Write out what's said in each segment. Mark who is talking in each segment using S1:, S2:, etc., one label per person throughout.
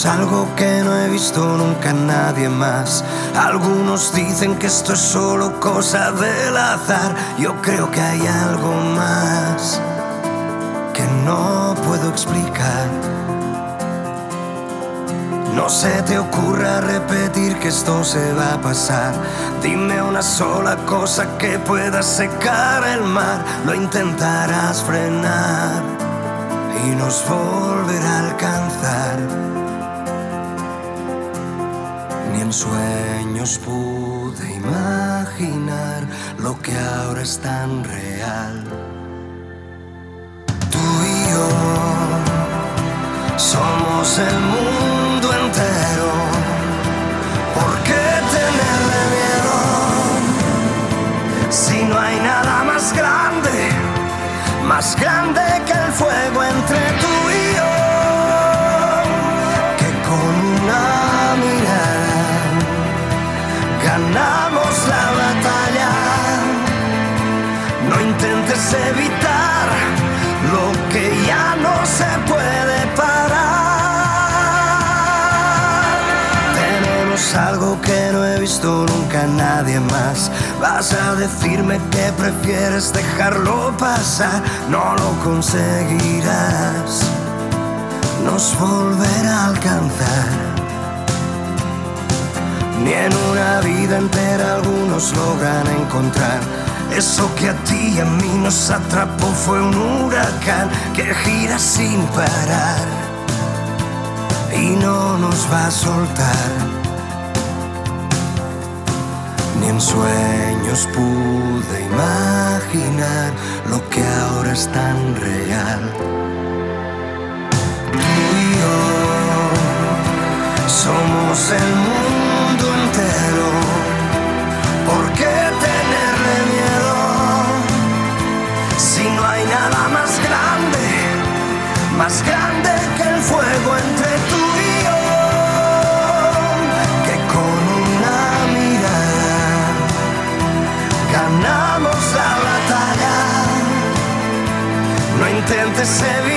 S1: Tenemos algo que no he visto nunca nadie más. Algunos dicen que esto es solo cosa del azar. Yo creo que hay algo más que no puedo explicar. No se te ocurra repetir que esto se va a pasar. Dime una sola cosa que pueda secar el mar. Lo intentarás frenar y nos volverá a alcanzar. Sueños pude imaginar lo que ahora es tan real. Tú y yo somos el mundo entero. ¿Por qué tenerle miedo si no hay nada más grande? más grande que el fuego entre tú y yo, que no he visto nunca nadie más. Vas a decirme que prefieres dejarlo pasar, no lo conseguirás. Nos volverá a alcanzar. Ni en una vida entera algunos logran encontrar. Eso que a ti y a mí nos atrapó fue un huracán que gira sin parar y no nos va a soltar ni en sueños pude imaginar lo que ahora es tan real. Tú y yo somos el mundo entero. ¿Por qué tenerle miedo si no hay nada más grande, más grande que el fuego entre seven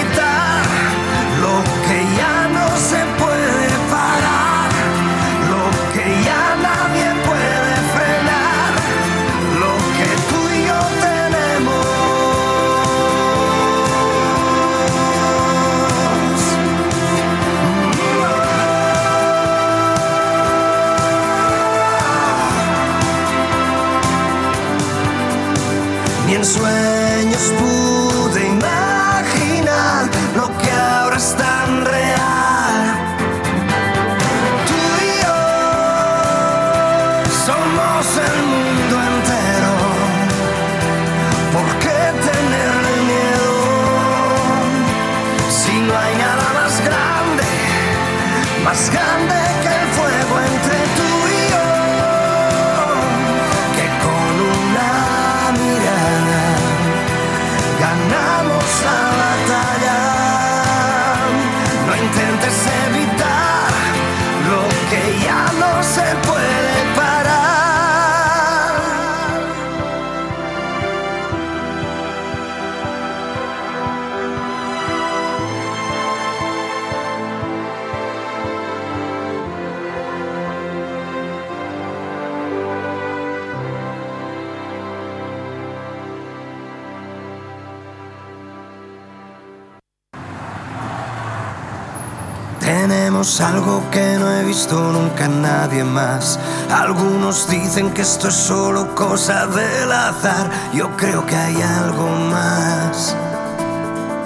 S1: Tenemos algo que no he visto nunca nadie más. Algunos dicen que esto es solo cosa del azar. Yo creo que hay algo más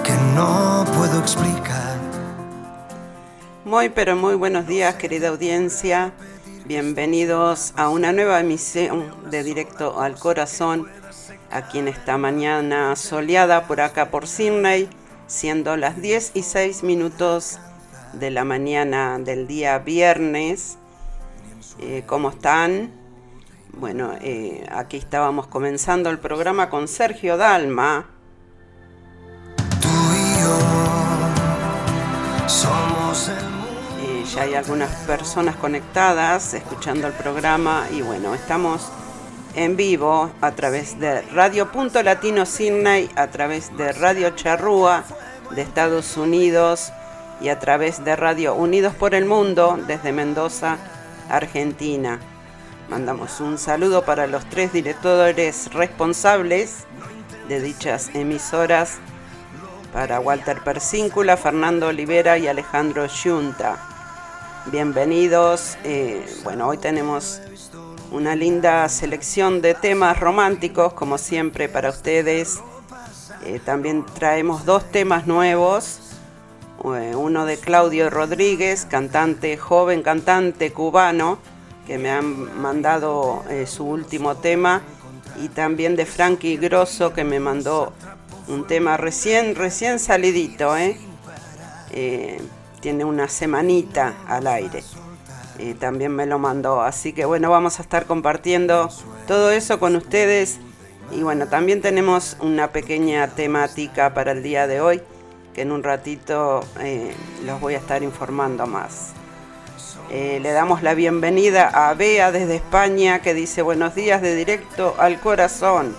S1: que no puedo explicar.
S2: Muy pero muy buenos días querida audiencia. Bienvenidos a una nueva emisión de Directo al Corazón, aquí en esta mañana soleada por acá por Sydney, siendo las 10 y 6 minutos de la mañana del día viernes. Eh, ¿Cómo están? Bueno, eh, aquí estábamos comenzando el programa con Sergio Dalma.
S1: Tú y yo somos el
S2: Eh, ya hay algunas personas conectadas escuchando el programa y bueno, estamos en vivo a través de Radio Punto Latino Sydney, a través de Radio Charrúa de Estados Unidos y a través de Radio Unidos por el Mundo desde Mendoza, Argentina. Mandamos un saludo para los tres directores responsables de dichas emisoras, para Walter Persíncula, Fernando Olivera y Alejandro Yunta. Bienvenidos. eh, bueno, hoy tenemos una linda selección de temas románticos, como siempre, para ustedes. Eh, también traemos dos temas nuevos. Eh, uno de Claudio Rodríguez, cantante, joven cantante cubano, que me han mandado eh, su último tema. Y también de Frankie Grosso, que me mandó un tema recién, recién salidito, ¿eh? Eh, tiene una semanita al aire. También me lo mandó. Así que bueno, vamos a estar compartiendo todo eso con ustedes. Y bueno, también tenemos una pequeña temática para el día de hoy, en un ratito eh, los voy a estar informando más. Eh, le damos la bienvenida a Bea desde España, que dice buenos días de directo al corazón.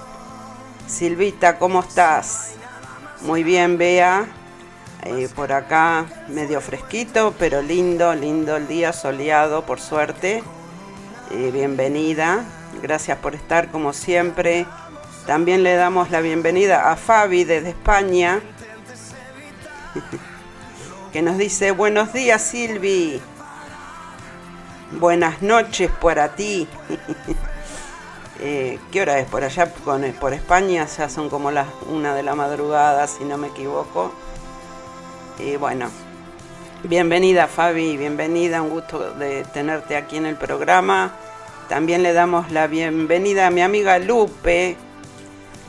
S2: Silvita, ¿cómo estás? Muy bien, Bea. Eh, por acá medio fresquito, pero lindo, lindo el día, soleado, por suerte. Bienvenida. Gracias por estar como siempre. También le damos la bienvenida a Fabi desde España, que nos dice buenos días Silvi. Buenas noches para ti. Eh, ¿Qué hora es por allá? Por España ya son como las una de la madrugada, si no me equivoco. Y bueno, bienvenida Fabi, bienvenida, un gusto de tenerte aquí en el programa. También le damos la bienvenida a mi amiga Lupe,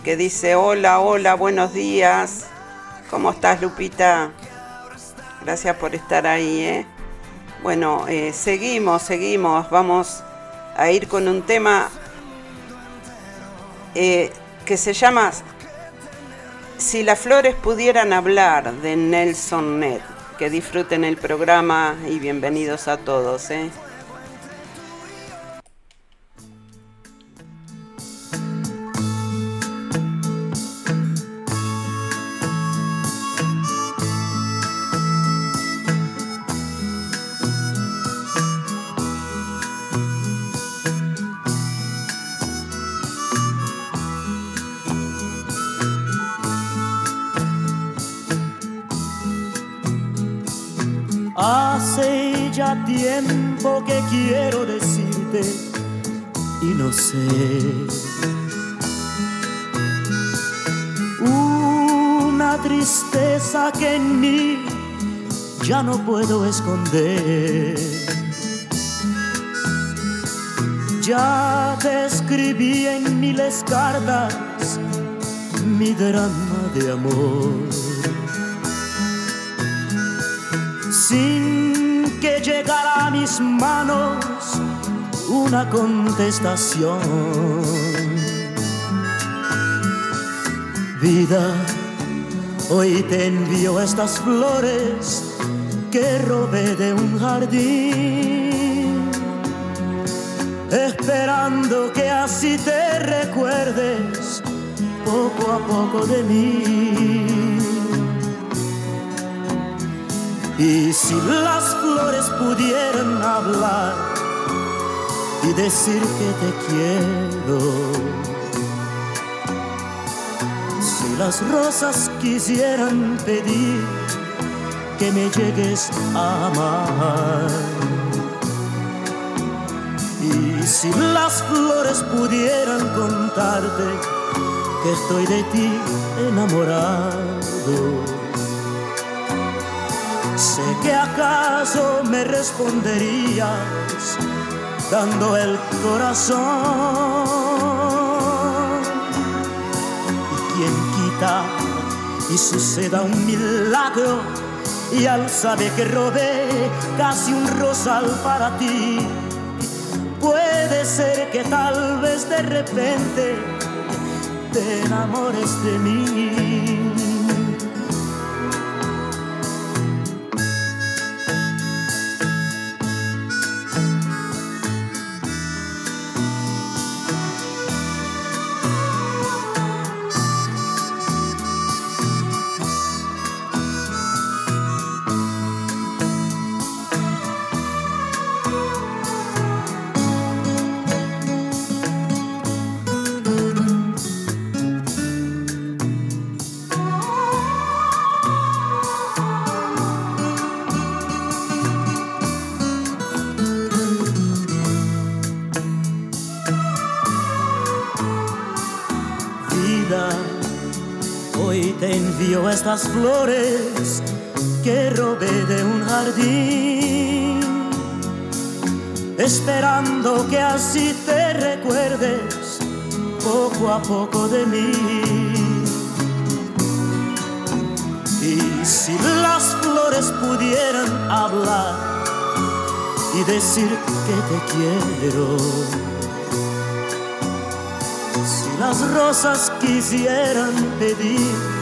S2: que dice hola, hola, buenos días. ¿Cómo estás Lupita? Gracias por estar ahí, ¿eh? Bueno, eh, seguimos, seguimos, vamos a ir con un tema eh, que se llama Si las flores pudieran hablar de Nelson Ned. Que disfruten el programa y bienvenidos a todos. ¿eh?
S3: Ya tiempo que quiero decirte y no sé. Una tristeza que en mí ya no puedo esconder. Ya te escribí en miles cartas mi drama de amor. sin que llegara a mis manos una contestación. Vida, hoy te envío estas flores que robé de un jardín, esperando que así te recuerdes poco a poco de mí. Y si las flores pudieran hablar y decir que te quiero, si las rosas quisieran pedir que me llegues a amar. Y si las flores pudieran contarte que estoy de ti enamorado, que acaso me responderías dando el corazón. ¿Y quien quita y suceda un milagro? Y al saber que robé casi un rosal para ti, puede ser que tal vez de repente te enamores de mí. Estas flores que robé de un jardín, esperando que así te recuerdes poco a poco de mí. Y si las flores pudieran hablar y decir que te quiero, si las rosas quisieran pedir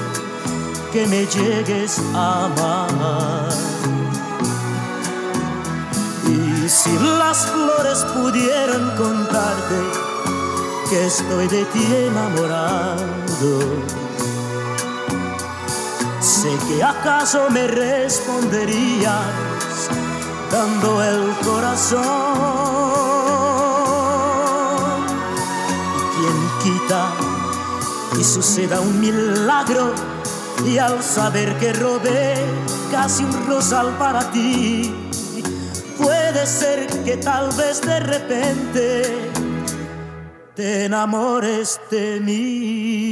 S3: que me llegues a amar. Y si las flores pudieran contarte que estoy de ti enamorado, sé que acaso me responderías dando el corazón. Y quien quita y suceda un milagro y al saber que robé casi un rosal para ti, puede ser que tal vez de repente te enamores de mí.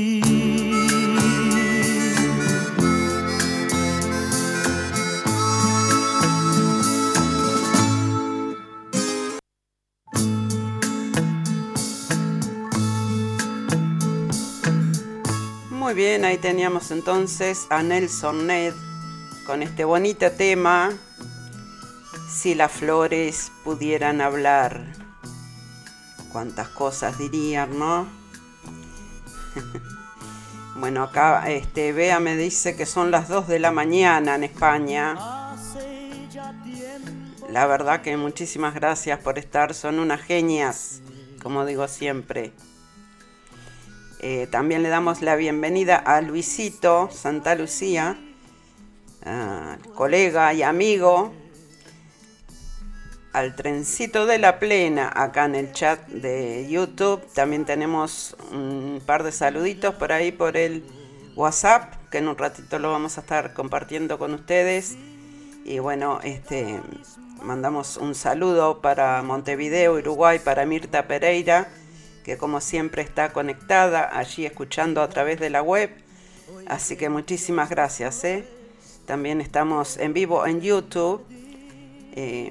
S2: Ahí teníamos entonces a Nelson Ned con este bonito tema, Si las flores pudieran hablar, cuántas cosas dirían, ¿no? bueno, acá este, Bea me dice que son las 2 de la mañana en España. La verdad que muchísimas gracias por estar, son unas genias, como digo siempre. Eh, también le damos la bienvenida a Luisito Santa Lucía, colega y amigo, al trencito de la plena acá en el chat de YouTube. También tenemos un par de saluditos por ahí por el WhatsApp, que en un ratito lo vamos a estar compartiendo con ustedes. Y bueno, este mandamos un saludo para Montevideo, Uruguay, para Mirta Pereira que como siempre está conectada allí escuchando a través de la web. Así que muchísimas gracias. ¿eh? También estamos en vivo en YouTube. Eh,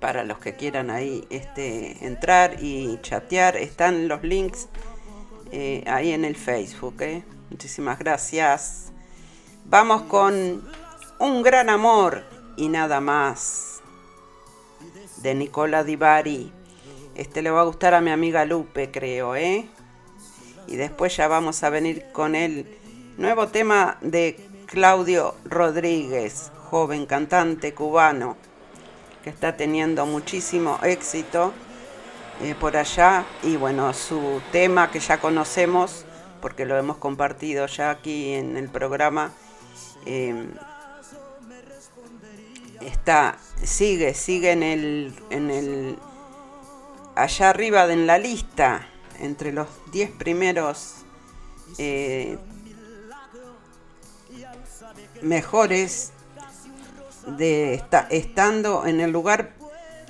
S2: para los que quieran ahí este, entrar y chatear, están los links eh, ahí en el Facebook. Muchísimas gracias. Vamos con Un gran amor y nada más de Nicola Di Bari. Este le va a gustar a mi amiga Lupe, creo, ¿eh? Y después ya vamos a venir con el nuevo tema de Claudio Rodríguez, joven cantante cubano, que está teniendo muchísimo éxito eh, por allá. Y bueno, su tema que ya conocemos, porque lo hemos compartido ya aquí en el programa, em, está, sigue, sigue en el, en el allá arriba en la lista, entre los 10 primeros eh, mejores de estando en el lugar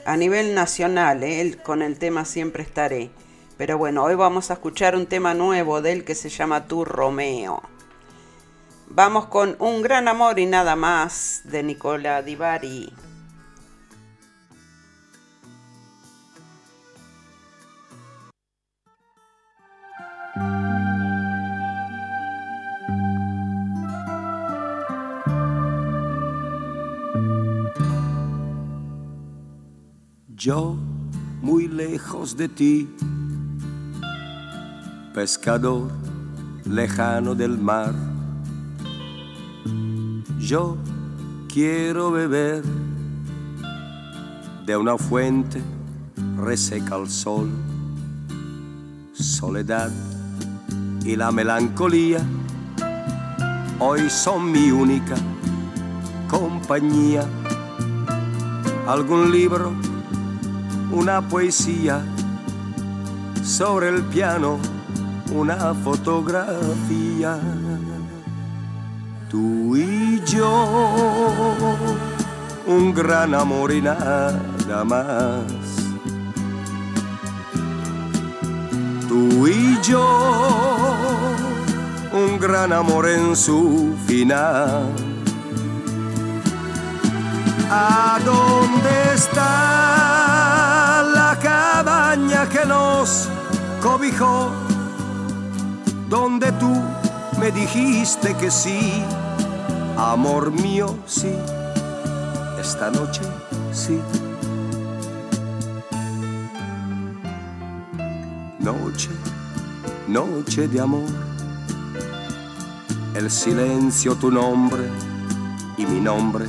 S2: a nivel nacional, ¿eh? con el tema Siempre estaré. Pero bueno, hoy vamos a escuchar un tema nuevo de él que se llama Tu Romeo. Vamos con Un gran amor y nada más de Nicola Divari.
S4: Yo muy lejos de ti, pescador lejano del mar. Yo quiero beber de una fuente reseca al sol. Soledad y la melancolía hoy son mi única compañía. Algún libro una poesía, sobre el piano una fotografía. Tú y yo, un gran amor y nada más. Tú y yo, un gran amor en su final. ¿A dónde está? Que nos cobijó, donde tú me dijiste que sí, amor mío, sí, esta noche sí. Noche, noche de amor, el silencio tu nombre y mi nombre,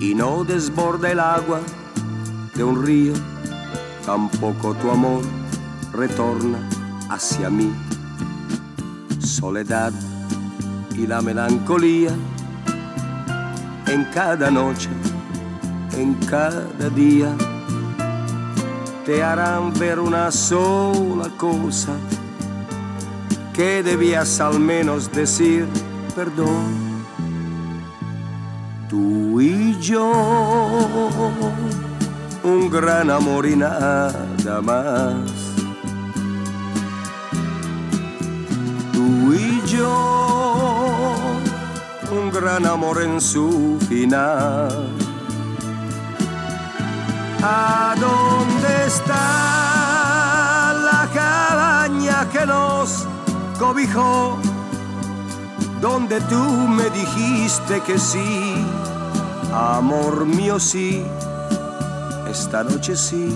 S4: y no desborda el agua de un río, tampoco tu amor retorna hacia mí. Soledad y la melancolía en cada noche, en cada día, te harán ver una sola cosa que debías al menos decir perdón. Tú y yo un gran amor y nada más. Tú y yo, un gran amor en su final. ¿A dónde está la cabaña que nos cobijó? Donde tú me dijiste que sí, amor mío sí esta noche sí.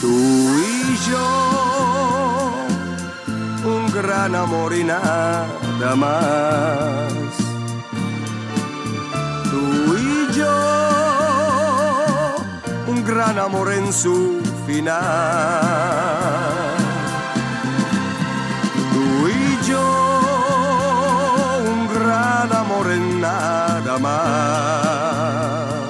S4: Tú y yo, un gran amor y nada más. Tú y yo, un gran amor en su final. Tú y yo, un gran amor en nada más.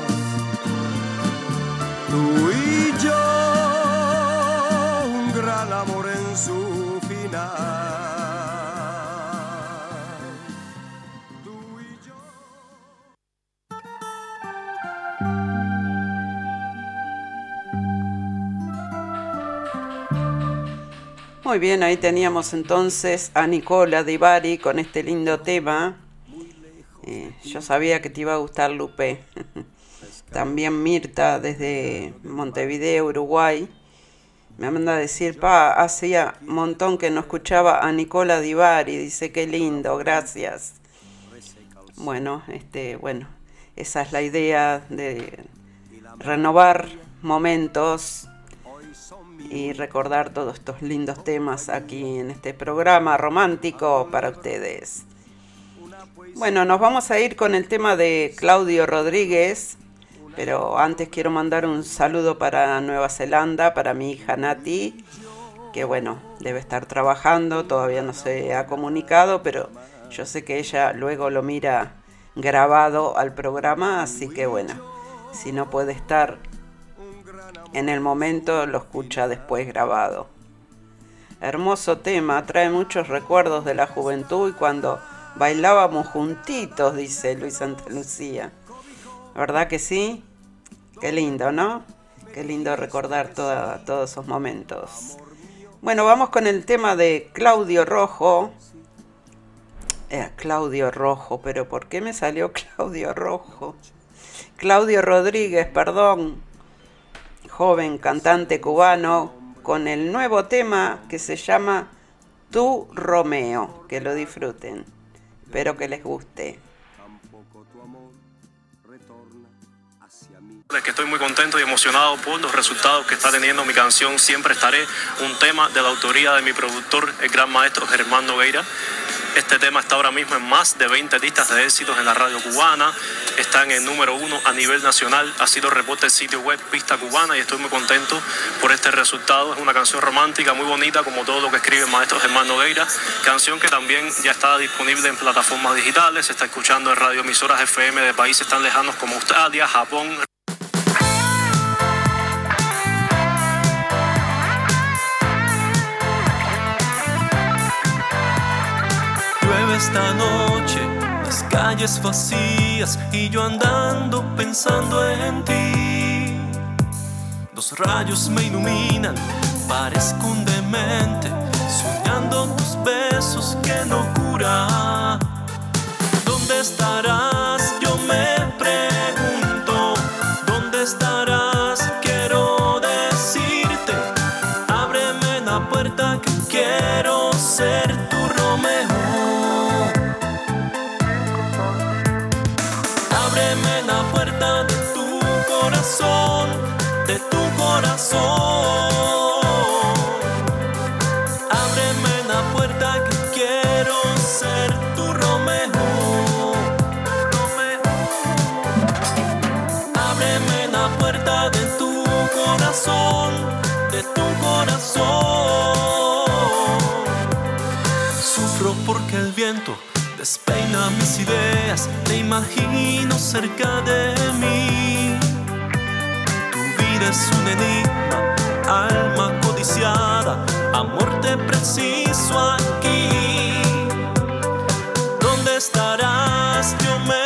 S2: Muy bien, ahí teníamos entonces a Nicola Di con este lindo tema. Eh, yo sabía que te iba a gustar Lupe. También Mirta desde Montevideo, Uruguay. Me manda a decir, pa, hacía un montón que no escuchaba a Nicola Di Dice, qué lindo, gracias. Bueno, este, bueno, esa es la idea de renovar momentos y recordar todos estos lindos temas aquí en este programa romántico para ustedes. Bueno, nos vamos a ir con el tema de Claudio Rodríguez, pero antes quiero mandar un saludo para Nueva Zelanda, para mi hija Nati, que bueno, debe estar trabajando, todavía no se ha comunicado, pero yo sé que ella luego lo mira grabado al programa, así que bueno, si no puede estar en el momento lo escucha después grabado. Hermoso tema, trae muchos recuerdos de la juventud y cuando bailábamos juntitos, dice Luis Santa Lucía. ¿Verdad que sí? Qué lindo, ¿no? Qué lindo recordar todos esos momentos. Bueno, vamos con el tema de Claudio Rojo. Eh, Claudio Rojo, pero ¿por qué me salió Claudio Rojo? Claudio Rodríguez, perdón, joven cantante cubano, con el nuevo tema que se llama Tu Romeo. Que lo disfruten. Espero que les guste.
S5: que estoy muy contento y emocionado por los resultados que está teniendo mi canción Siempre Estaré, un tema de la autoría de mi productor, el gran maestro Germán Nogueira. Este tema está ahora mismo en más de 20 listas de éxitos en la radio cubana. Está en el número uno a nivel nacional. Ha sido reporte del sitio web Pista Cubana y estoy muy contento por este resultado. Es una canción romántica muy bonita, como todo lo que escribe el maestro Germán Nogueira. Canción que también ya está disponible en plataformas digitales. Se está escuchando en radioemisoras FM de países tan lejanos como Australia, Japón.
S6: Esta noche, las calles vacías y yo andando pensando en ti. Dos rayos me iluminan, parezco un demente, soñando tus besos que no cura. ¿Dónde estarás? Mis ideas, te imagino cerca de mí es un enigma, alma codiciada, amor te preciso aquí. ¿Dónde estarás? Yo me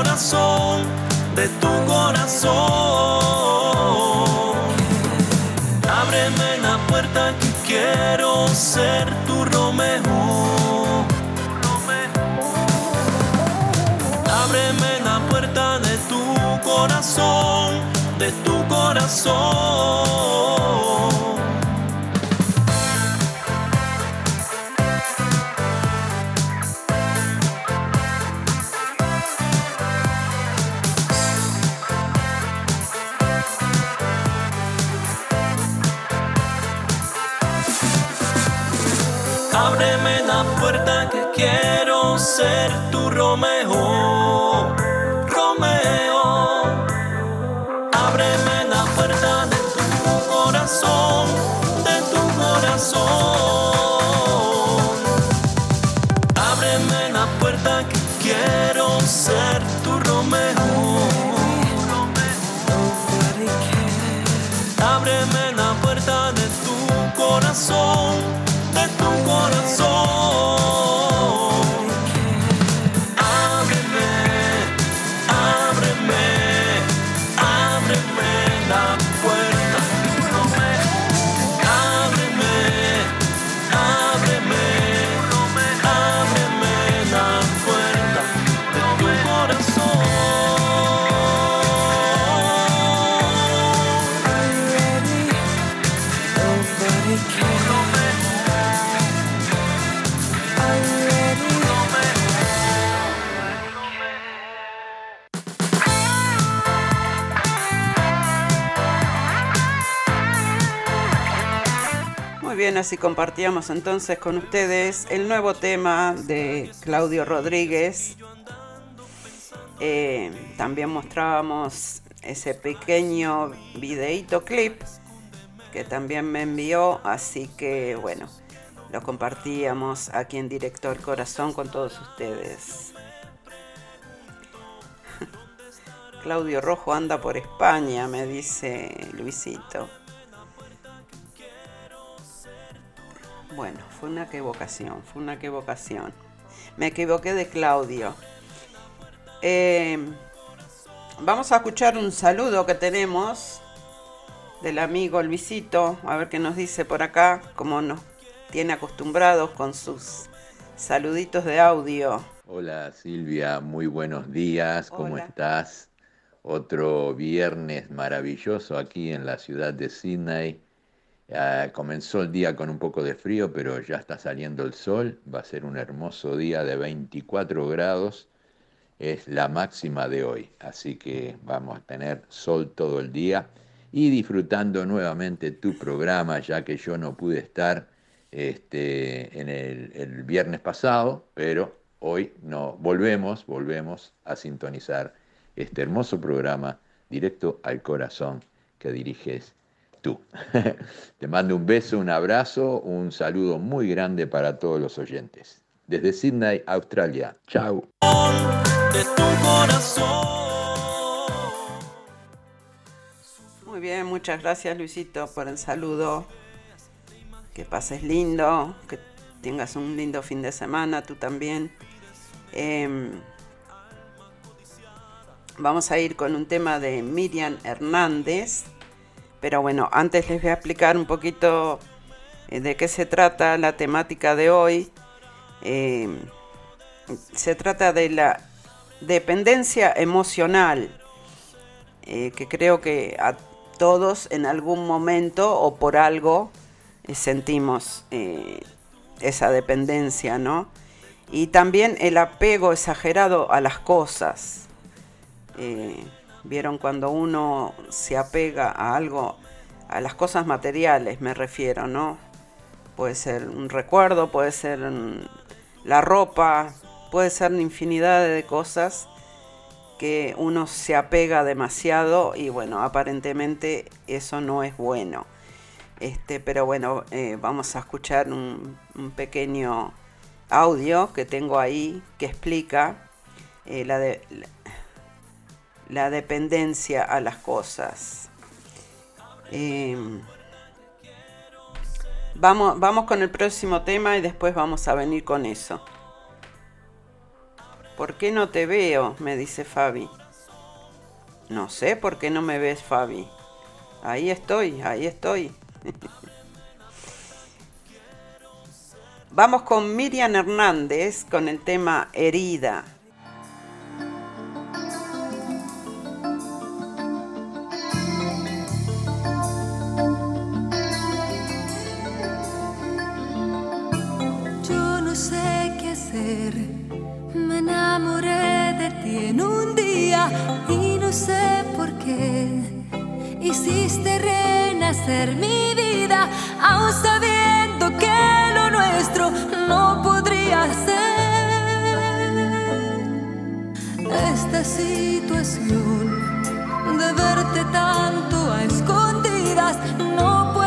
S6: corazón de tu corazón. Ábreme la puerta que quiero ser tu Romeo. Ábreme la puerta de tu corazón, de tu corazón. Ser tu Romeo.
S2: Así compartíamos entonces con ustedes el nuevo tema de Claudio Rodríguez. Eh, también mostrábamos ese pequeño videíto clip que también me envió, así que bueno, lo compartíamos aquí en Directo al Corazón con todos ustedes. Claudio Rojo anda por España, me dice Luisito. Bueno, fue una equivocación, fue una equivocación. Me equivoqué de Claudio. Eh, vamos a escuchar un saludo que tenemos del amigo Luisito, a ver qué nos dice por acá, como nos tiene acostumbrados con sus saluditos de audio.
S7: Hola Silvia, muy buenos días, ¿cómo estás? Otro viernes maravilloso aquí en la ciudad de Sydney. Ah, comenzó el día con un poco de frío, pero ya está saliendo el sol. Va a ser un hermoso día de 24 grados. Es la máxima de hoy, así que vamos a tener sol todo el día y disfrutando nuevamente tu programa, ya que yo no pude estar este, en el, viernes pasado, pero hoy no, volvemos, volvemos a sintonizar este hermoso programa directo al corazón que diriges tú. Te mando un beso, un abrazo, un saludo muy grande para todos los oyentes. Desde Sydney, Australia. Chao.
S2: bien, muchas gracias Luisito por el saludo. Que pases lindo, que tengas un lindo fin de semana, tú también. Em, vamos a ir con un tema de Miriam Hernández. Pero bueno, antes les voy a explicar un poquito eh, de qué se trata la temática de hoy. Em, se trata de la dependencia emocional, eh, que creo que a todos en algún momento o por algo eh, sentimos eh, esa dependencia, ¿no? Y también el apego exagerado a las cosas. Eh, Vieron cuando uno se apega a algo, a las cosas materiales me refiero, ¿no? Puede ser un recuerdo, puede ser la ropa, puede ser una infinidad de cosas que uno se apega demasiado y bueno, aparentemente eso no es bueno. Este, pero bueno, eh, vamos a escuchar un, pequeño audio que tengo ahí que explica eh, la, de, la, dependencia a las cosas. Em, vamos, vamos con el próximo tema y después vamos a venir con eso. ¿Por qué no te veo? me dice Fabi. No sé por qué no me ves, Fabi. Ahí estoy, ahí estoy. Vamos con Miriam Hernández con el tema Herida.
S8: Enamoré de ti en un día y no sé por qué. Hiciste renacer mi vida, aún sabiendo que lo nuestro no podría ser. Esta situación de verte tanto a escondidas no puede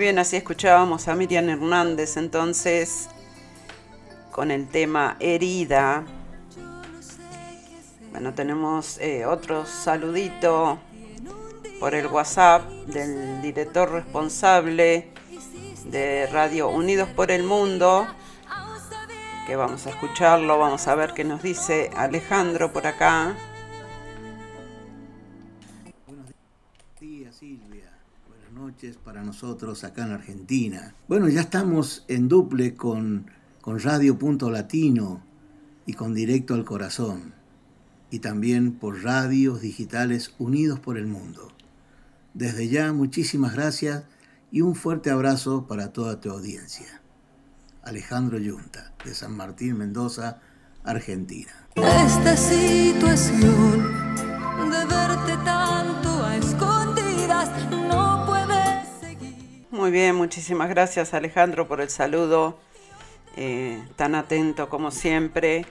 S2: bien, así escuchábamos a Miriam Hernández entonces con el tema Herida. Bueno, tenemos eh, otro saludito por el WhatsApp del director responsable de Radio Unidos por el Mundo, que vamos a escucharlo, vamos a ver qué nos dice Alejandro por acá.
S9: Noches para nosotros acá en Argentina. Bueno, ya estamos en duple con, con Radio Punto Latino y con Directo al Corazón, y también por radios digitales unidos por el mundo. Desde ya, muchísimas gracias y un fuerte abrazo para toda tu audiencia. Alejandro Yunta, de San Martín, Mendoza, Argentina.
S2: Muy bien, muchísimas gracias Alejandro por el saludo, eh, tan atento como siempre.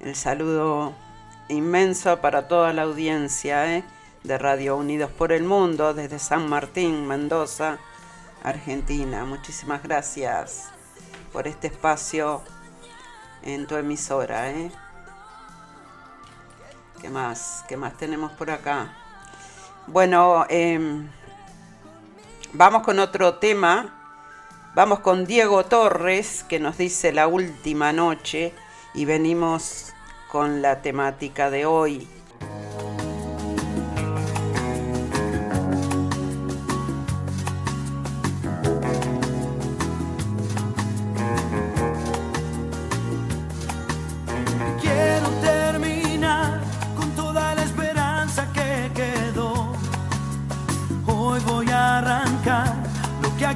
S2: El saludo inmenso para toda la audiencia eh, de Radio Unidos por el Mundo desde San Martín, Mendoza, Argentina. Muchísimas gracias por este espacio en tu emisora. ¿eh? ¿Qué más? ¿Qué más tenemos por acá? Bueno, em, vamos con otro tema. Vamos con Diego Torres, que nos dice la última noche, y venimos con la temática de hoy.
S10: Quiero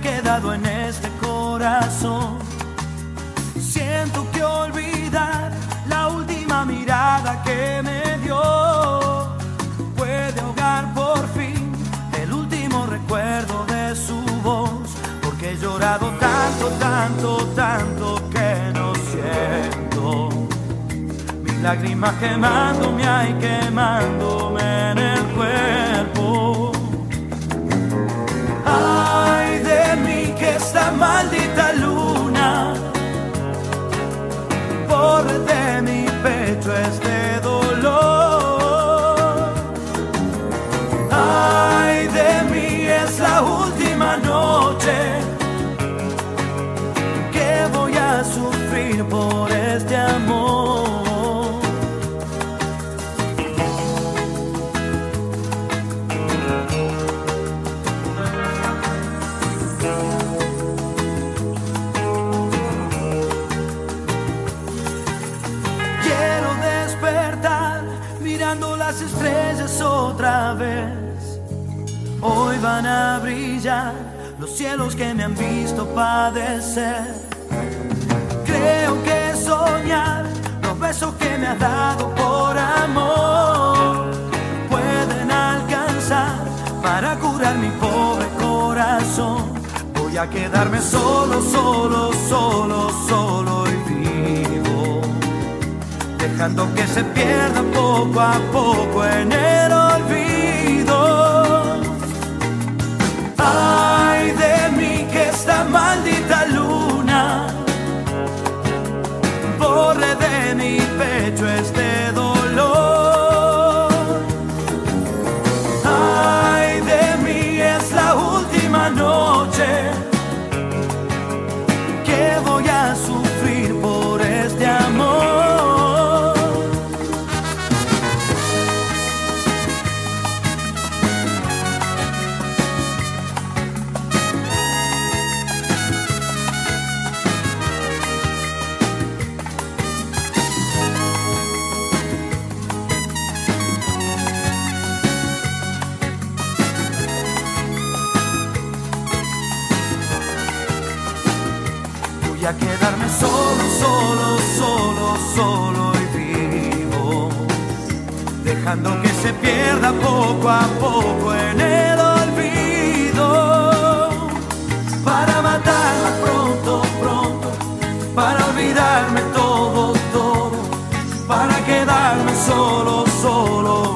S10: quedado en este corazón. Siento que olvidar la última mirada que me dio puede ahogar por fin el último recuerdo de su voz. Porque he llorado tanto, tanto, tanto que no siento mis lágrimas quemándome, ay, quemándome en el cuerpo. Maldita luna borre de mi pecho este dolor. Ay de mí es la última noche que voy a sufrir por van a brillar los cielos que me han visto padecer. Creo que soñar los besos que me has dado por amor pueden alcanzar para curar mi pobre corazón. Voy a quedarme solo, solo, solo, solo y vivo dejando que se pierda poco a poco en el olvido. Esta maldita luna borre de mi pecho este dolor. Ay de mí es la última noche solo, y vivo. Dejando que se pierda poco a poco en el olvido. Para matarla pronto, pronto. Para olvidarme todo, todo. Para quedarme solo, solo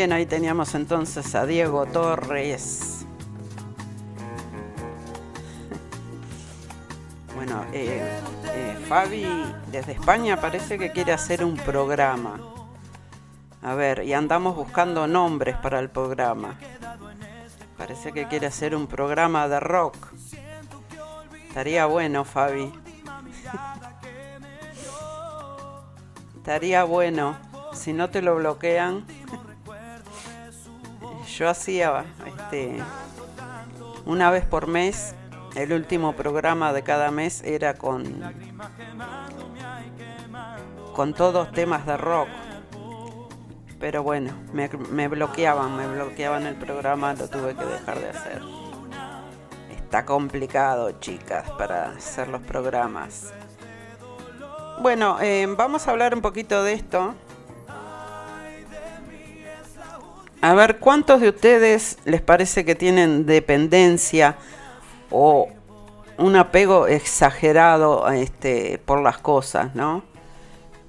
S2: bien, ahí teníamos entonces a Diego Torres. Bueno, eh, eh, Fabi desde España parece que quiere hacer un programa. A ver, y andamos buscando nombres para el programa. Parece que quiere hacer un programa de rock. Estaría bueno, Fabi. Estaría bueno. Si no te lo bloquean. Yo hacía este una vez por mes, el último programa de cada mes era con con todos temas de rock. Pero bueno, me, bloqueaban, me bloqueaban el programa, lo tuve que dejar de hacer. Está complicado, chicas, para hacer los programas. Bueno, eh, vamos a hablar un poquito de esto. A ver, ¿cuántos de ustedes les parece que tienen dependencia o un apego exagerado este, por las cosas, ¿no?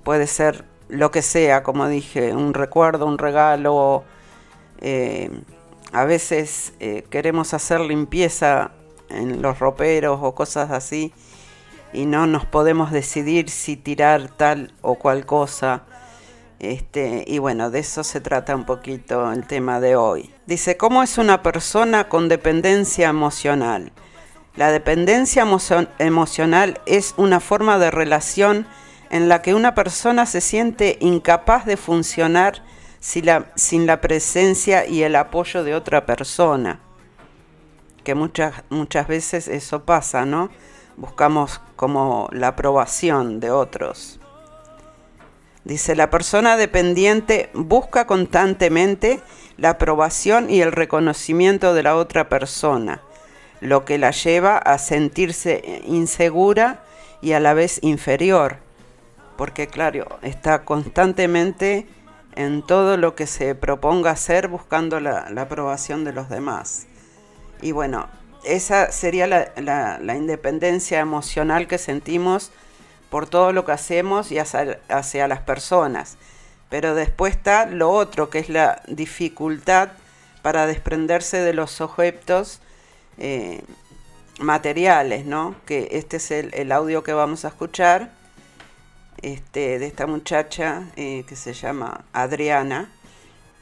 S2: Puede ser lo que sea, como dije, un recuerdo, un regalo. eh, a veces eh, queremos hacer limpieza en los roperos o cosas así y no nos podemos decidir si tirar tal o cual cosa. Este, y bueno, de eso se trata un poquito el tema de hoy. Dice, ¿cómo es una persona con dependencia emocional? La dependencia emo- emocional es una forma de relación en la que una persona se siente incapaz de funcionar sin la, sin la presencia y el apoyo de otra persona. Que muchas, muchas veces eso pasa, ¿no? Buscamos como la aprobación de otros. Dice, la persona dependiente busca constantemente la aprobación y el reconocimiento de la otra persona, lo que la lleva a sentirse insegura y a la vez inferior, porque claro, está constantemente en todo lo que se proponga hacer buscando la, aprobación de los demás. Y bueno, esa sería la- la independencia emocional que sentimos por todo lo que hacemos y hacia, las personas. Pero después está lo otro, que es la dificultad para desprenderse de los objetos eh, materiales, ¿no? Que este es el, el audio que vamos a escuchar este, de esta muchacha eh, que se llama Adriana.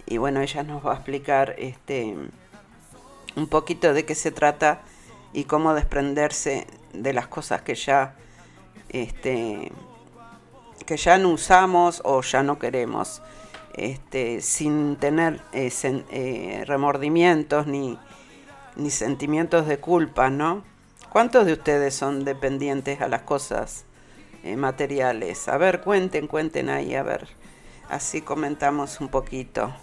S2: Y bueno, ella nos va a explicar este, un poquito de qué se trata y cómo desprenderse de las cosas que ya este, que ya no usamos o ya no queremos, este, sin tener eh, eh, remordimientos ni, ni sentimientos de culpa, ¿no? ¿Cuántos de ustedes son dependientes a las cosas eh, materiales? A ver, cuenten, cuenten ahí, a ver, así comentamos un poquito.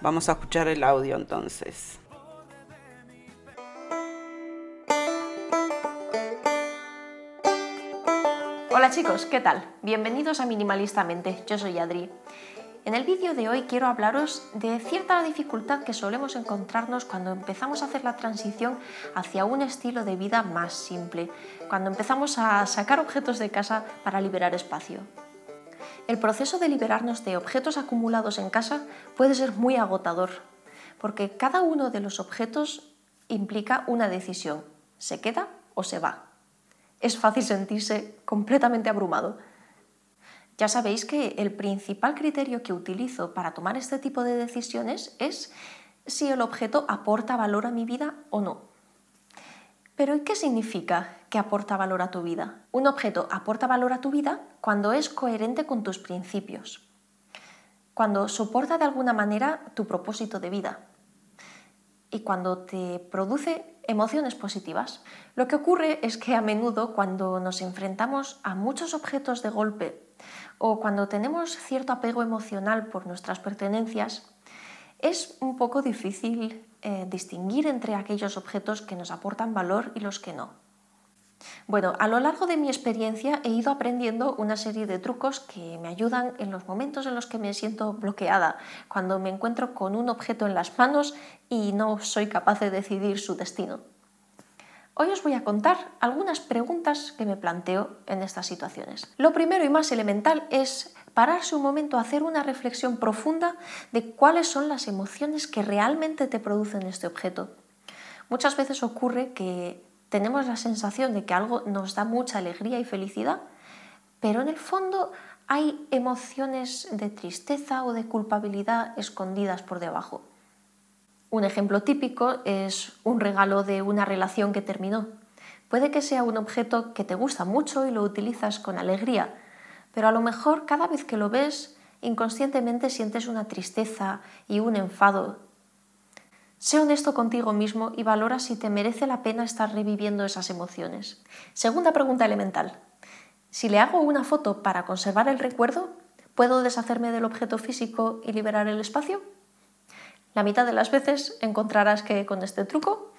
S2: Vamos a escuchar el audio entonces.
S11: Hola chicos, ¿qué tal? Bienvenidos a Minimalistamente, yo soy Adri. En el vídeo de hoy quiero hablaros de cierta dificultad que solemos encontrarnos cuando empezamos a hacer la transición hacia un estilo de vida más simple, cuando empezamos a sacar objetos de casa para liberar espacio. El proceso de liberarnos de objetos acumulados en casa puede ser muy agotador, porque cada uno de los objetos implica una decisión, se queda o se va. Es fácil sentirse completamente abrumado. Ya sabéis que el principal criterio que utilizo para tomar este tipo de decisiones es si el objeto aporta valor a mi vida o no. Pero ¿y qué significa que aporta valor a tu vida? Un objeto aporta valor a tu vida cuando es coherente con tus principios. cuando soporta de alguna manera tu propósito de vida y cuando te produce emociones positivas. Lo que ocurre es que a menudo cuando nos enfrentamos a muchos objetos de golpe o cuando tenemos cierto apego emocional por nuestras pertenencias, es un poco difícil eh, distinguir entre aquellos objetos que nos aportan valor y los que no. Bueno, a lo largo de mi experiencia he ido aprendiendo una serie de trucos que me ayudan en los momentos en los que me siento bloqueada, cuando me encuentro con un objeto en las manos y no soy capaz de decidir su destino. Hoy os voy a contar algunas preguntas que me planteo en estas situaciones. Lo primero y más elemental es pararse un momento a hacer una reflexión profunda de cuáles son las emociones que realmente te producen este objeto. Muchas veces ocurre que tenemos la sensación de que algo nos da mucha alegría y felicidad, pero en el fondo hay emociones de tristeza o de culpabilidad escondidas por debajo. Un ejemplo típico es un regalo de una relación que terminó. Puede que sea un objeto que te gusta mucho y lo utilizas con alegría, pero a lo mejor cada vez que lo ves inconscientemente sientes una tristeza y un enfado. Sé honesto contigo mismo y valora si te merece la pena estar reviviendo esas emociones. Segunda pregunta elemental. Si le hago una foto para conservar el recuerdo, ¿puedo deshacerme del objeto físico y liberar el espacio? La mitad de las veces encontrarás que con este truco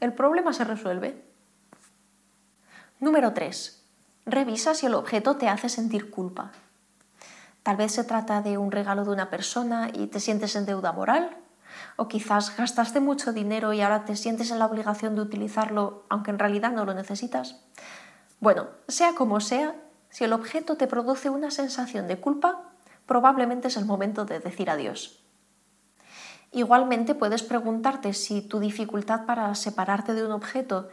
S11: el problema se resuelve. Número 3. Revisa si el objeto te hace sentir culpa. Tal vez se trata de un regalo de una persona y te sientes en deuda moral, o quizás gastaste mucho dinero y ahora te sientes en la obligación de utilizarlo aunque en realidad no lo necesitas. Bueno, sea como sea, si el objeto te produce una sensación de culpa, probablemente es el momento de decir adiós. Igualmente puedes preguntarte si tu dificultad para separarte de un objeto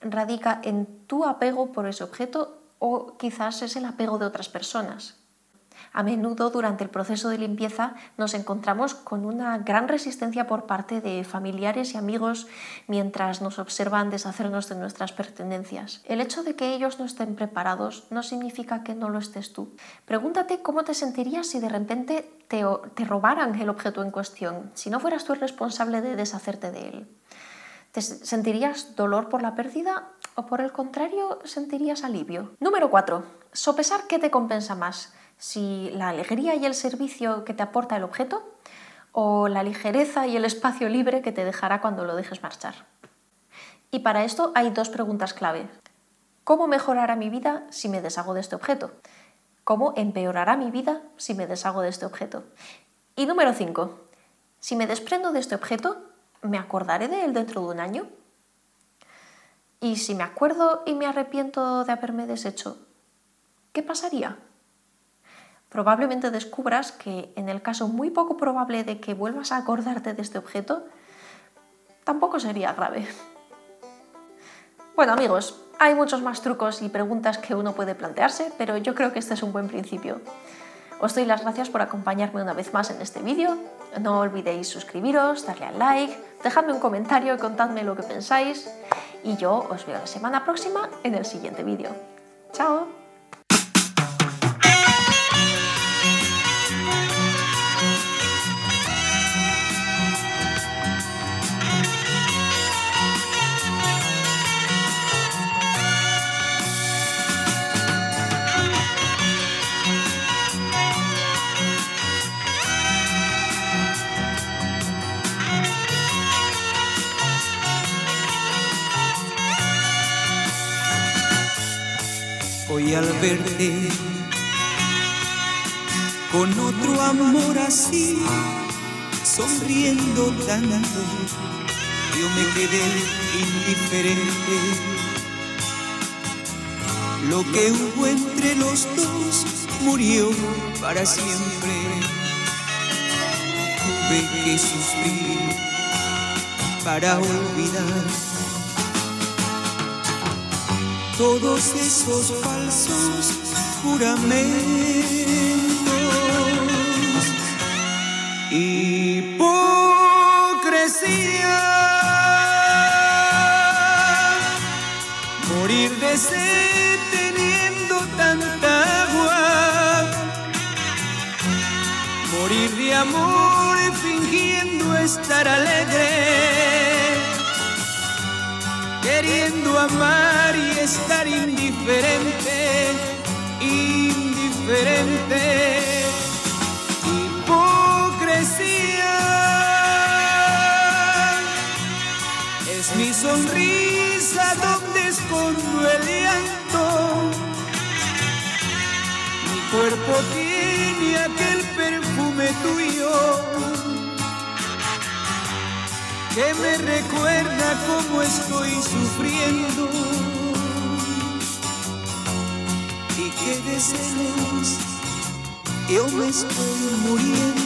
S11: radica en tu apego por ese objeto o quizás es el apego de otras personas. A menudo durante el proceso de limpieza nos encontramos con una gran resistencia por parte de familiares y amigos mientras nos observan deshacernos de nuestras pertenencias. El hecho de que ellos no estén preparados no significa que no lo estés tú. Pregúntate cómo te sentirías si de repente te, robaran el objeto en cuestión, si no fueras tú el responsable de deshacerte de él. ¿Te sentirías dolor por la pérdida o por el contrario sentirías alivio? Número 4. Sopesar qué te compensa más si la alegría y el servicio que te aporta el objeto o la ligereza y el espacio libre que te dejará cuando lo dejes marchar. Y para esto hay dos preguntas clave. ¿Cómo mejorará mi vida si me deshago de este objeto? ¿Cómo empeorará mi vida si me deshago de este objeto? Y número 5. Si me desprendo de este objeto, ¿me acordaré de él dentro de un año? Y si me acuerdo y me arrepiento de haberme deshecho, ¿qué pasaría? Probablemente descubras que en el caso muy poco probable de que vuelvas a acordarte de este objeto, tampoco sería grave. Bueno amigos, hay muchos más trucos y preguntas que uno puede plantearse, pero yo creo que este es un buen principio. Os doy las gracias por acompañarme una vez más en este vídeo. No olvidéis suscribiros, darle al like, dejadme un comentario y contadme lo que pensáis. Y yo os veo la semana próxima en el siguiente vídeo. ¡Chao!
S12: Hoy al verte con otro amor así, sonriendo tanto, yo me quedé indiferente. Lo que hubo entre los dos murió para siempre. Tuve que sufrir para olvidar todos esos falsos juramentos. Hipocresía, morir de sed teniendo tanta agua. Morir de amor fingiendo estar alegre, queriendo amar indiferente, indiferente. Hipocresía es mi sonrisa donde escondo el llanto. Mi cuerpo tiene aquel perfume tuyo que me recuerda cómo estoy sufriendo que de celos yo me estoy muriendo.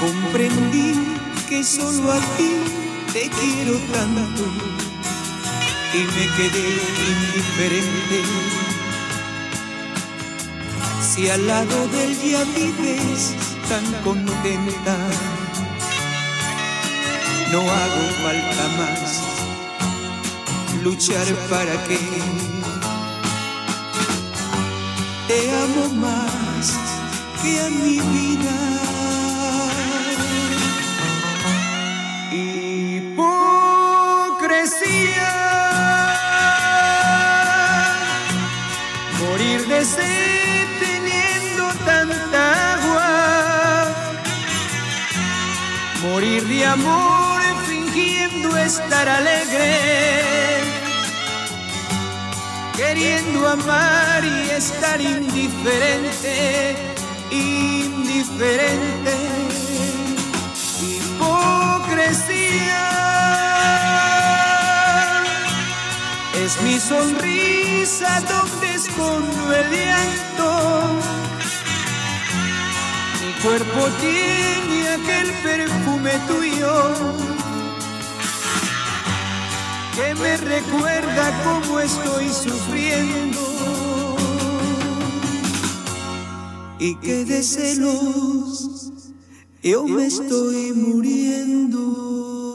S12: Comprendí que solo a ti te quiero tanto y me quedé indiferente. Si al lado del ya vives tan contenta, no hago falta más luchar para que te amo más que a mi vida. Hipocresía, morir de sed teniendo tanta agua, morir de amor fingiendo estar alegre. Queriendo amar y estar indiferente, indiferente. Hipocresía es mi sonrisa donde escondo el llanto. Mi cuerpo tiene aquel perfume tuyo que me recuerda cómo estoy sufriendo y que de celos yo me estoy muriendo.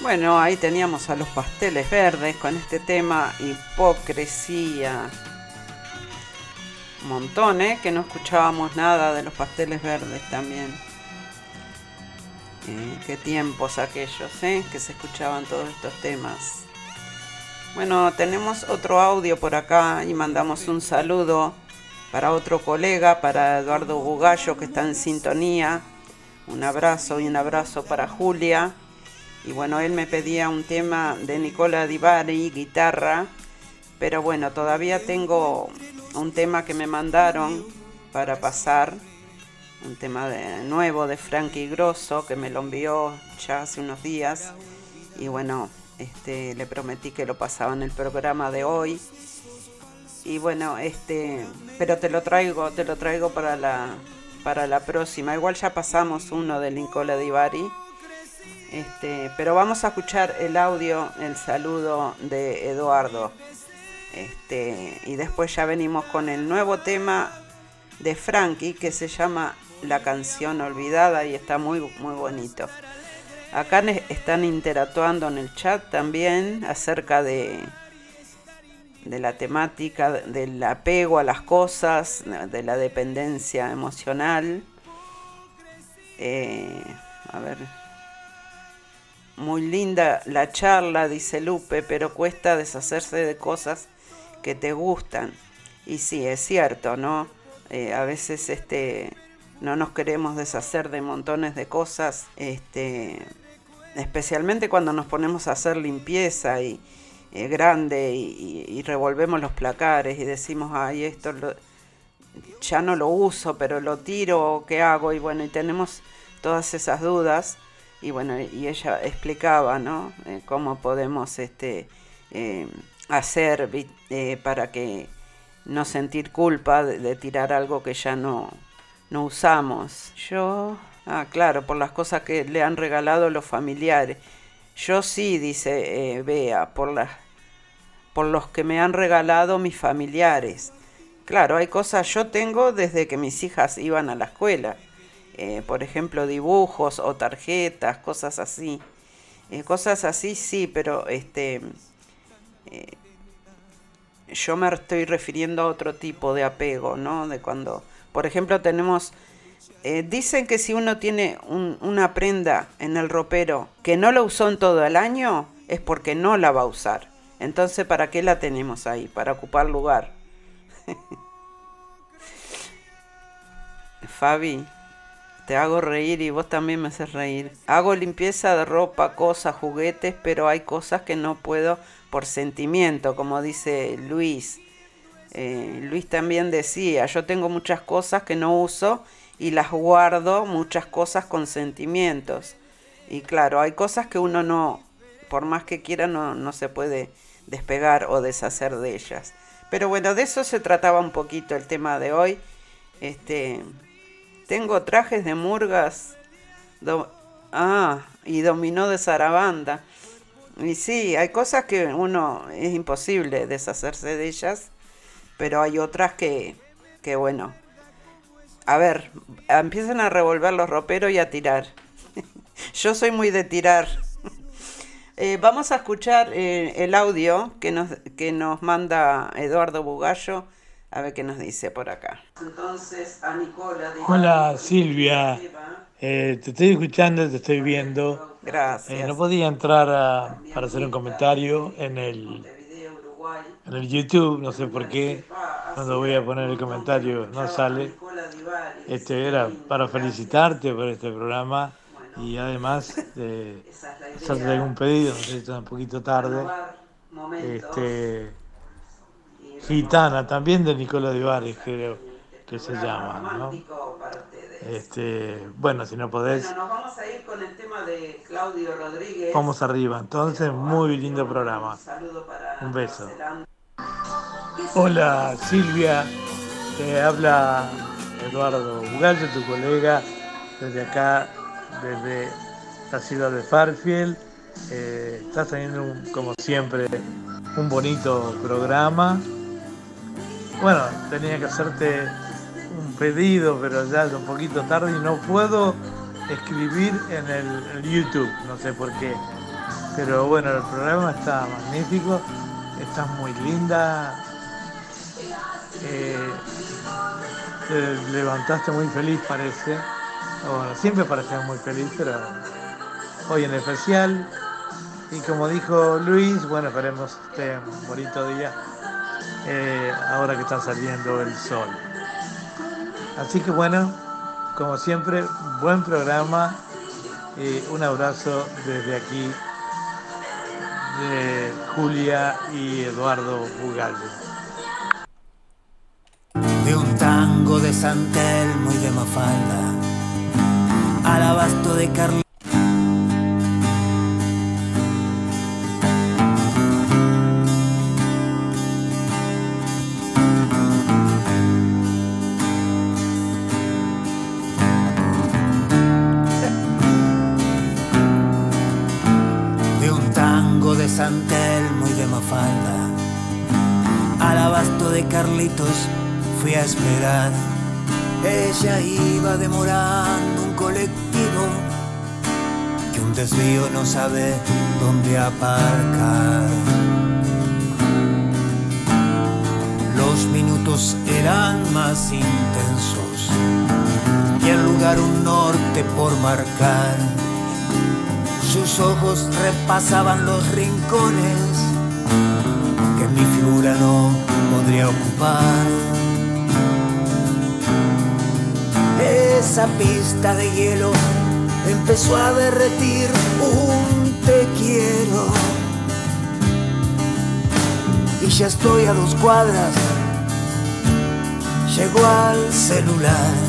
S2: Bueno, ahí teníamos a los pasteles verdes con este tema hipocresía. Montón, ¿eh? Que no escuchábamos nada de los pasteles verdes también. Eh, qué tiempos aquellos, ¿eh? Que se escuchaban todos estos temas. Bueno, tenemos otro audio por acá y mandamos un saludo para otro colega, para Eduardo Bugallo que está en sintonía. Un abrazo y un abrazo para Julia. Y bueno, él me pedía un tema de Nicola Di Bari, guitarra, pero bueno, todavía tengo un tema que me mandaron para pasar, un tema de, nuevo de Frankie Grosso que me lo envió ya hace unos días y bueno, este, le prometí que lo pasaba en el programa de hoy. Y bueno, este, pero te lo traigo, te lo traigo para la para la próxima. Igual ya pasamos uno de Nicola Di Bari. Este, pero vamos a escuchar el audio, el saludo de Eduardo. Este, y después ya venimos con el nuevo tema de Frankie que se llama La canción olvidada y está muy, muy bonito. Acá están interactuando en el chat también acerca de, de la temática del apego a las cosas, de la dependencia emocional. Eh, a ver, muy linda la charla, dice Lupe, pero cuesta deshacerse de cosas que te gustan. Y sí, es cierto, ¿no? Eh, a veces este, no nos queremos deshacer de montones de cosas, este, especialmente cuando nos ponemos a hacer limpieza y eh, grande y, revolvemos los placares y decimos, ay, esto lo, ya no lo uso, pero lo tiro, ¿qué hago? Y bueno, y tenemos todas esas dudas. Y bueno, y ella explicaba, ¿no? Eh, cómo podemos este, hacer eh, para que no sentir culpa de, tirar algo que ya no, no usamos. Yo, ah, claro, por las cosas que le han regalado los familiares. Yo sí, dice Bea, por, las, por los que me han regalado mis familiares. Claro, hay cosas, yo tengo desde que mis hijas iban a la escuela eh, por ejemplo, dibujos o tarjetas, cosas así. Eh, cosas así sí, pero este, eh, yo me estoy refiriendo a otro tipo de apego, ¿no? De cuando, por ejemplo, tenemos... dicen que si uno tiene una prenda en el ropero que no la usó en todo el año, es porque no la va a usar. Entonces, ¿para qué la tenemos ahí? Para ocupar lugar. Fabi, te hago reír y vos también me haces reír. Hago limpieza de ropa, cosas, juguetes, pero hay cosas que no puedo por sentimiento, como dice Luis. Eh, Luis también decía, yo tengo muchas cosas que no uso y las guardo, muchas cosas con sentimientos. Y claro, hay cosas que uno no, por más que quiera, no, no se puede despegar o deshacer de ellas. Pero bueno, de eso se trataba un poquito el tema de hoy. Este, tengo trajes de murgas. ah, y dominó de zarabanda. Y sí, hay cosas que uno es imposible deshacerse de ellas, pero hay otras que, que bueno. A ver, empiezan a revolver los roperos y a tirar. Yo soy muy de tirar. Eh, vamos a escuchar eh, el audio que nos, que nos manda Eduardo Bugallo a ver qué nos dice por acá. Entonces, a Nicola.
S13: Hola Silvia, eh, te estoy escuchando, te estoy viendo.
S2: Gracias.
S13: Eh, no podía entrar para hacer un comentario en el, en el YouTube, no sé por qué. Cuando voy a poner el comentario no sale. Este era para felicitarte por este programa y además de hacerte algún pedido, no sé si está un poquito tarde. Este, Gitana, también de Nicola de Bares, creo que se llama, ¿no? Este, bueno, si no podés.
S2: Bueno, nos vamos a ir con el tema de Claudio Rodríguez.
S13: Vamos arriba, entonces, muy lindo programa. Un beso. Hola Silvia, te habla Eduardo Bugallo, tu colega, desde acá, desde la ciudad de Farfield. Eh, estás teniendo, como siempre, un bonito programa bueno, tenía que hacerte un pedido, pero ya es un poquito tarde y no puedo escribir en el, YouTube, no sé por qué. Pero bueno, el programa está magnífico, estás muy linda. Eh, te levantaste muy feliz, parece. Bueno, siempre pareces muy feliz, pero hoy en especial. Y como dijo Luis, bueno, esperemos este bonito día eh, ahora que está saliendo el sol. Así que bueno, como siempre, buen programa. y un abrazo desde aquí de Julia y Eduardo Bugallo.
S1: De un tango de Santelmo y de Mafalda, al abasto de Carlos. Fui a esperar. Ella iba demorando un colectivo que un desvío no sabe dónde aparcar. Los minutos eran más intensos y el lugar un norte por marcar. Sus ojos repasaban los rincones que mi figura no podría ocupar. Esa pista de hielo empezó a derretir un te quiero. Y ya estoy a dos cuadras,
S4: llegó al celular.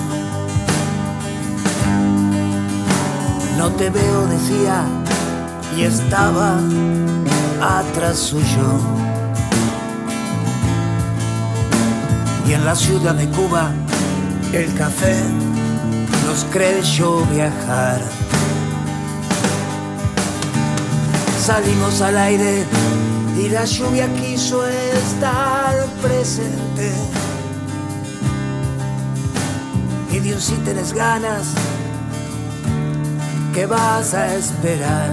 S4: No te veo, decía, y estaba atrás suyo. Y en la ciudad de Cuba, el café nos creyó viajar. Salimos al aire y la lluvia quiso estar presente. Y Dios si tienes ganas, ¿qué vas a esperar?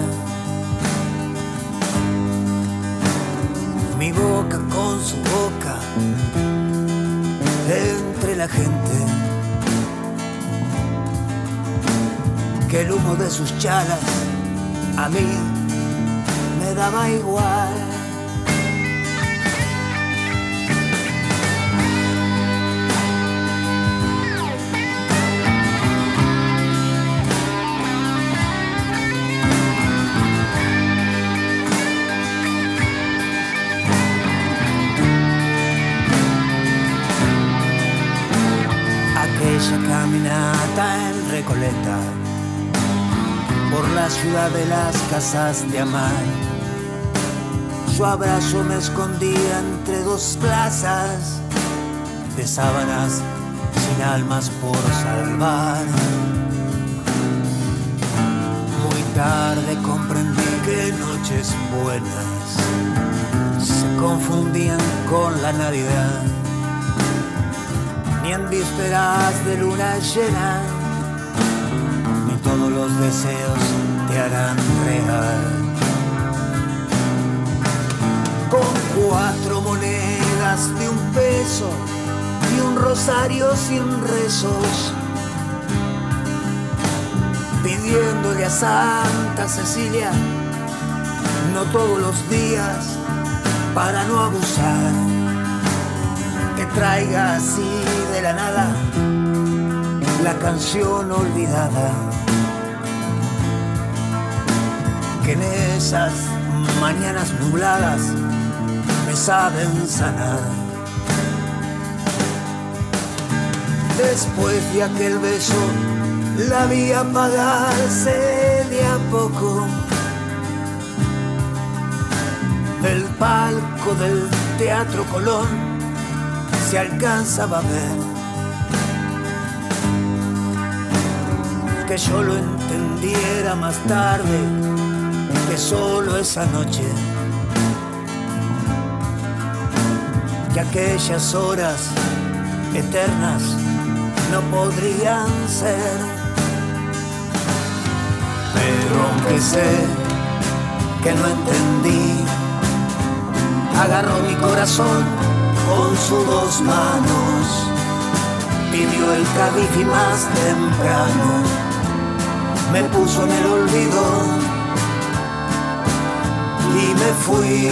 S4: Mi boca con su boca entre la gente. Que el humo de sus chalas a mí me daba igual. Por la ciudad de las casas de amar. Su abrazo me escondía entre dos plazas de sábanas sin almas por salvar. Muy tarde comprendí que noches buenas se confundían con la Navidad. Ni en vísperas de luna llena, deseos te harán real. Con cuatro monedas de un peso y un rosario sin rezos, pidiéndole a Santa Cecilia, no todos los días, para no abusar, que traiga así de la nada la canción olvidada, que en esas mañanas nubladas me saben sanar. Después de aquel beso, la vi apagarse de a poco. El palco del Teatro Colón se alcanzaba a ver. Que yo lo entendiera más tarde solo esa noche. Que aquellas horas eternas no podrían ser. Pero aunque sé que no entendí, agarró mi corazón con sus dos manos, pidió el cabifi más temprano, me puso en el olvido y me fui.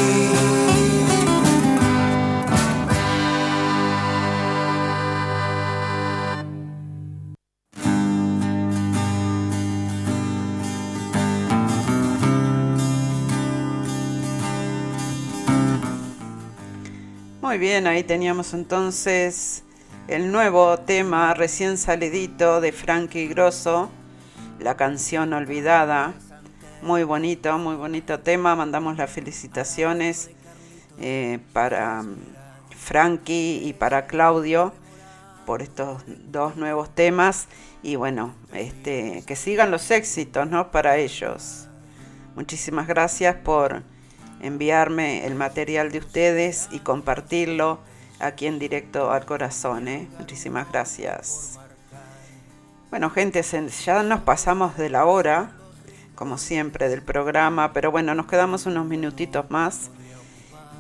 S2: Muy bien, ahí teníamos entonces el nuevo tema recién salidito de Frankie Grosso, la canción olvidada. Muy bonito, muy bonito tema. Mandamos las felicitaciones eh, para mm, Frankie y para Claudio por estos dos nuevos temas. Y bueno, este, que sigan los éxitos, ¿no? Para ellos. Muchísimas gracias por enviarme el material de ustedes y compartirlo aquí en directo al corazón. ¿eh? Muchísimas gracias. Bueno, gente, ya nos pasamos de la hora, como siempre, del programa, pero bueno, nos quedamos unos minutitos más.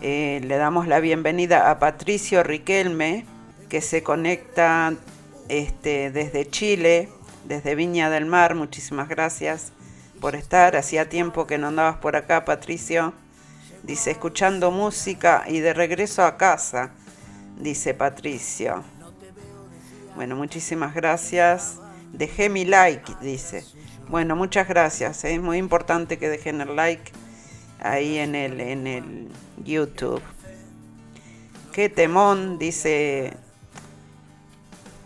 S2: Eh, le damos la bienvenida a Patricio Riquelme, que se conecta este, desde Chile, desde Viña del Mar. Muchísimas gracias por estar. Hacía tiempo que no andabas por acá, Patricio. Dice, escuchando música y de regreso a casa, dice Patricio. Bueno, muchísimas gracias. Dejé mi like, dice. Bueno, muchas gracias. ¿eh? Es muy importante que dejen el like ahí en el, en el YouTube. Qué temón, dice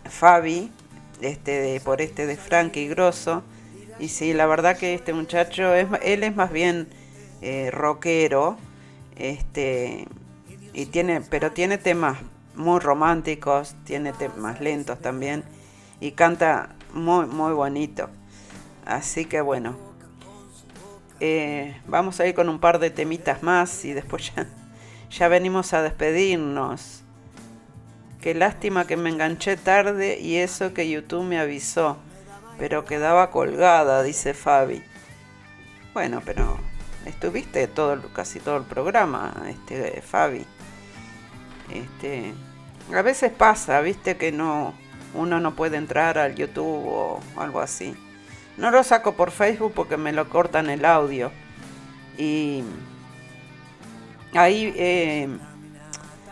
S2: Fabi, este por este de Frankie Grosso. Y sí, la verdad que este muchacho, es, él es más bien eh, rockero, este, y tiene, pero tiene temas muy románticos, tiene temas lentos también, y canta muy, muy bonito. Así que bueno, eh, vamos a ir con un par de temitas más y después ya, ya venimos a despedirnos. Qué lástima que me enganché tarde y eso que YouTube me avisó, pero quedaba colgada, dice Fabi. Bueno, pero estuviste todo casi todo el programa, este Fabi. Este, a veces pasa, viste que no uno no puede entrar al YouTube o algo así. No lo saco por Facebook porque me lo cortan el audio. Y ahí eh,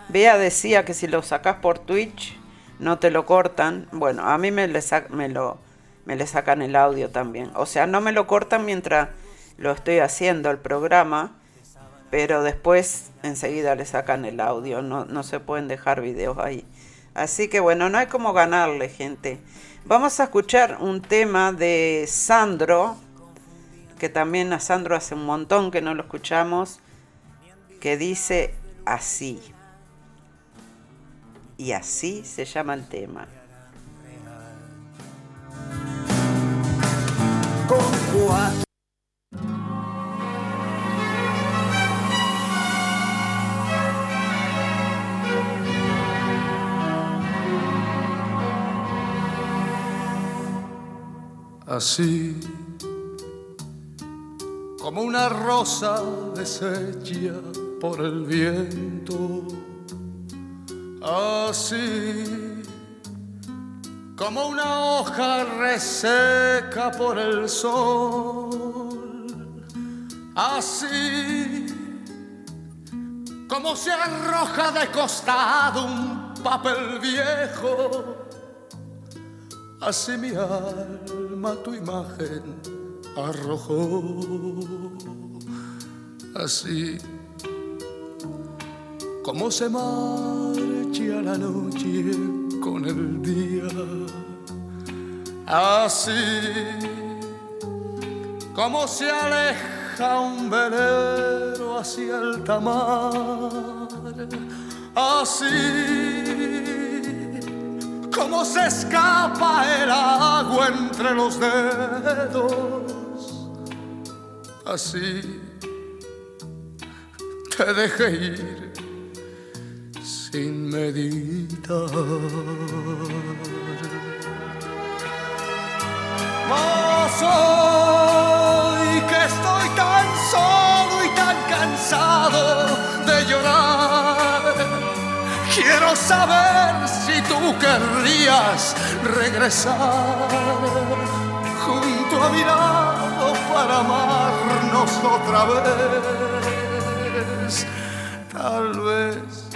S2: Bea decía que si lo sacas por Twitch no te lo cortan. Bueno, a mí me le, me, lo, me le sacan el audio también. O sea, no me lo cortan mientras lo estoy haciendo el programa, pero después enseguida le sacan el audio. No, no se pueden dejar videos ahí. Así que bueno, no hay como ganarle, gente. Vamos a escuchar un tema de Sandro, que también a Sandro hace un montón que no lo escuchamos, que dice así. Y así se llama el tema.
S14: Así como una rosa deshecha por el viento, así como una hoja reseca por el sol, así como se arroja de costado un papel viejo Así mi alma tu imagen arrojó, así como se marcha la noche con el día, así como se aleja un velero hacia el tamar, así cómo se escapa el agua entre los dedos. Así te dejé ir sin meditar. Mas hoy que estoy tan solo y tan cansado de llorar Quiero saber querrías regresar junto a mi lado para amarnos otra vez. Tal vez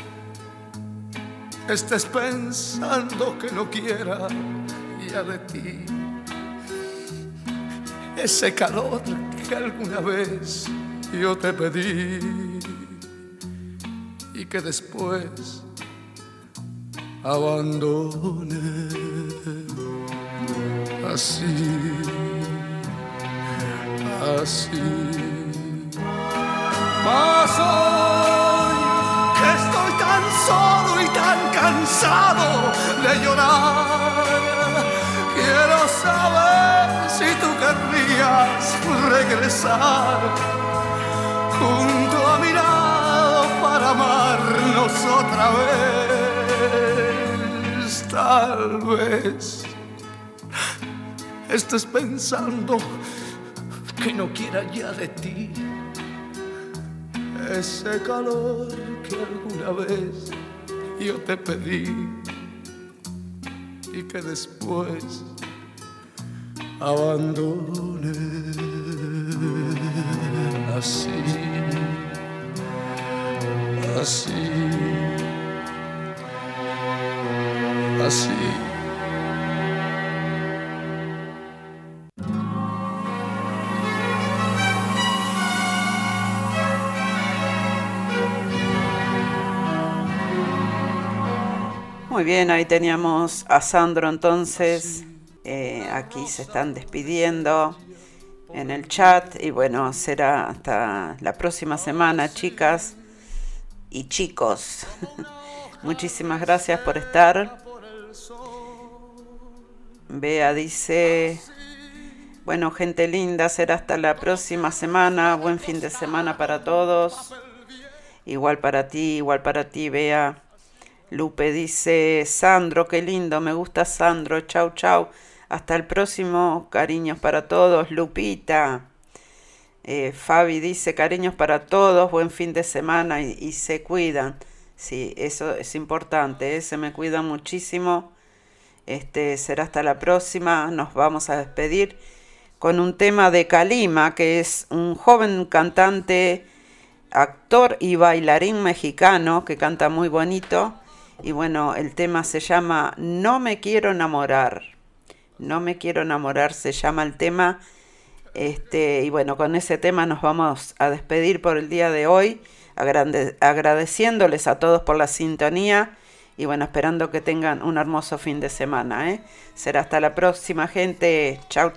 S14: estés pensando que no quiera ya de ti ese calor que alguna vez yo te pedí y que después abandone así, así. Mas hoy que estoy tan solo y tan cansado de llorar, quiero saber si tú querrías regresar junto a mi lado para amarnos otra vez tal vez. Estés pensando que no quiera ya de ti ese calor que alguna vez yo te pedí y que después abandone. Así, así así.
S2: Muy bien, ahí teníamos a Sandro entonces. Eh, aquí se están despidiendo en el chat y bueno, será hasta la próxima semana, chicas y chicos. Muchísimas gracias por estar. Bea dice, bueno, gente linda, será hasta la próxima semana. Buen fin de semana para todos. Igual para ti, igual para ti, Bea. Lupe dice, Sandro, qué lindo, me gusta Sandro, chau, chau. Hasta el próximo, cariños para todos, Lupita. Eh, Fabi dice, cariños para todos, buen fin de semana y, se cuidan. Sí, eso es importante, ¿eh? se me cuidan muchísimo. Este, será hasta la próxima, nos vamos a despedir con un tema de Kalima, que es un joven cantante, actor y bailarín mexicano que canta muy bonito y bueno, el tema se llama No me quiero enamorar. No me quiero enamorar se llama el tema. Este, y bueno, con ese tema nos vamos a despedir por el día de hoy, agradeciéndoles a todos por la sintonía y bueno, esperando que tengan un hermoso fin de semana. ¿eh? Será hasta la próxima, gente. Chau,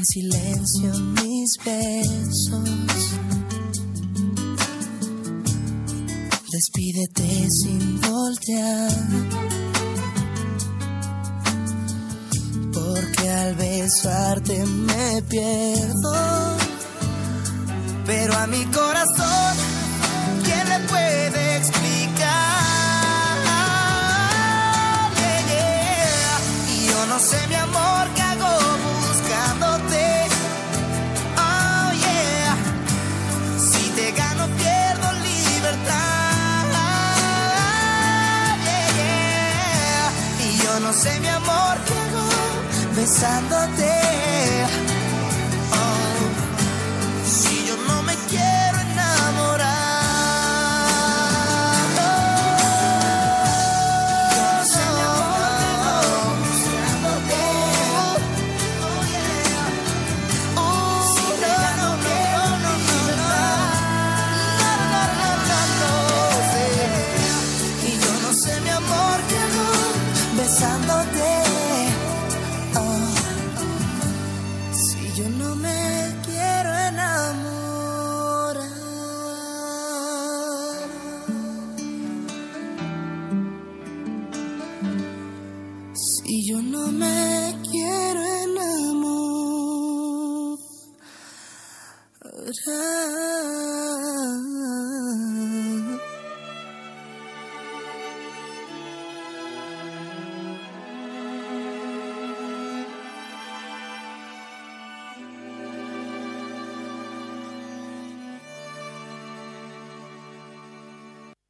S2: chau.
S15: silencio mis besos. Despídete sin voltear. Porque al besarte me pierdo. Pero a mi corazón, besándote.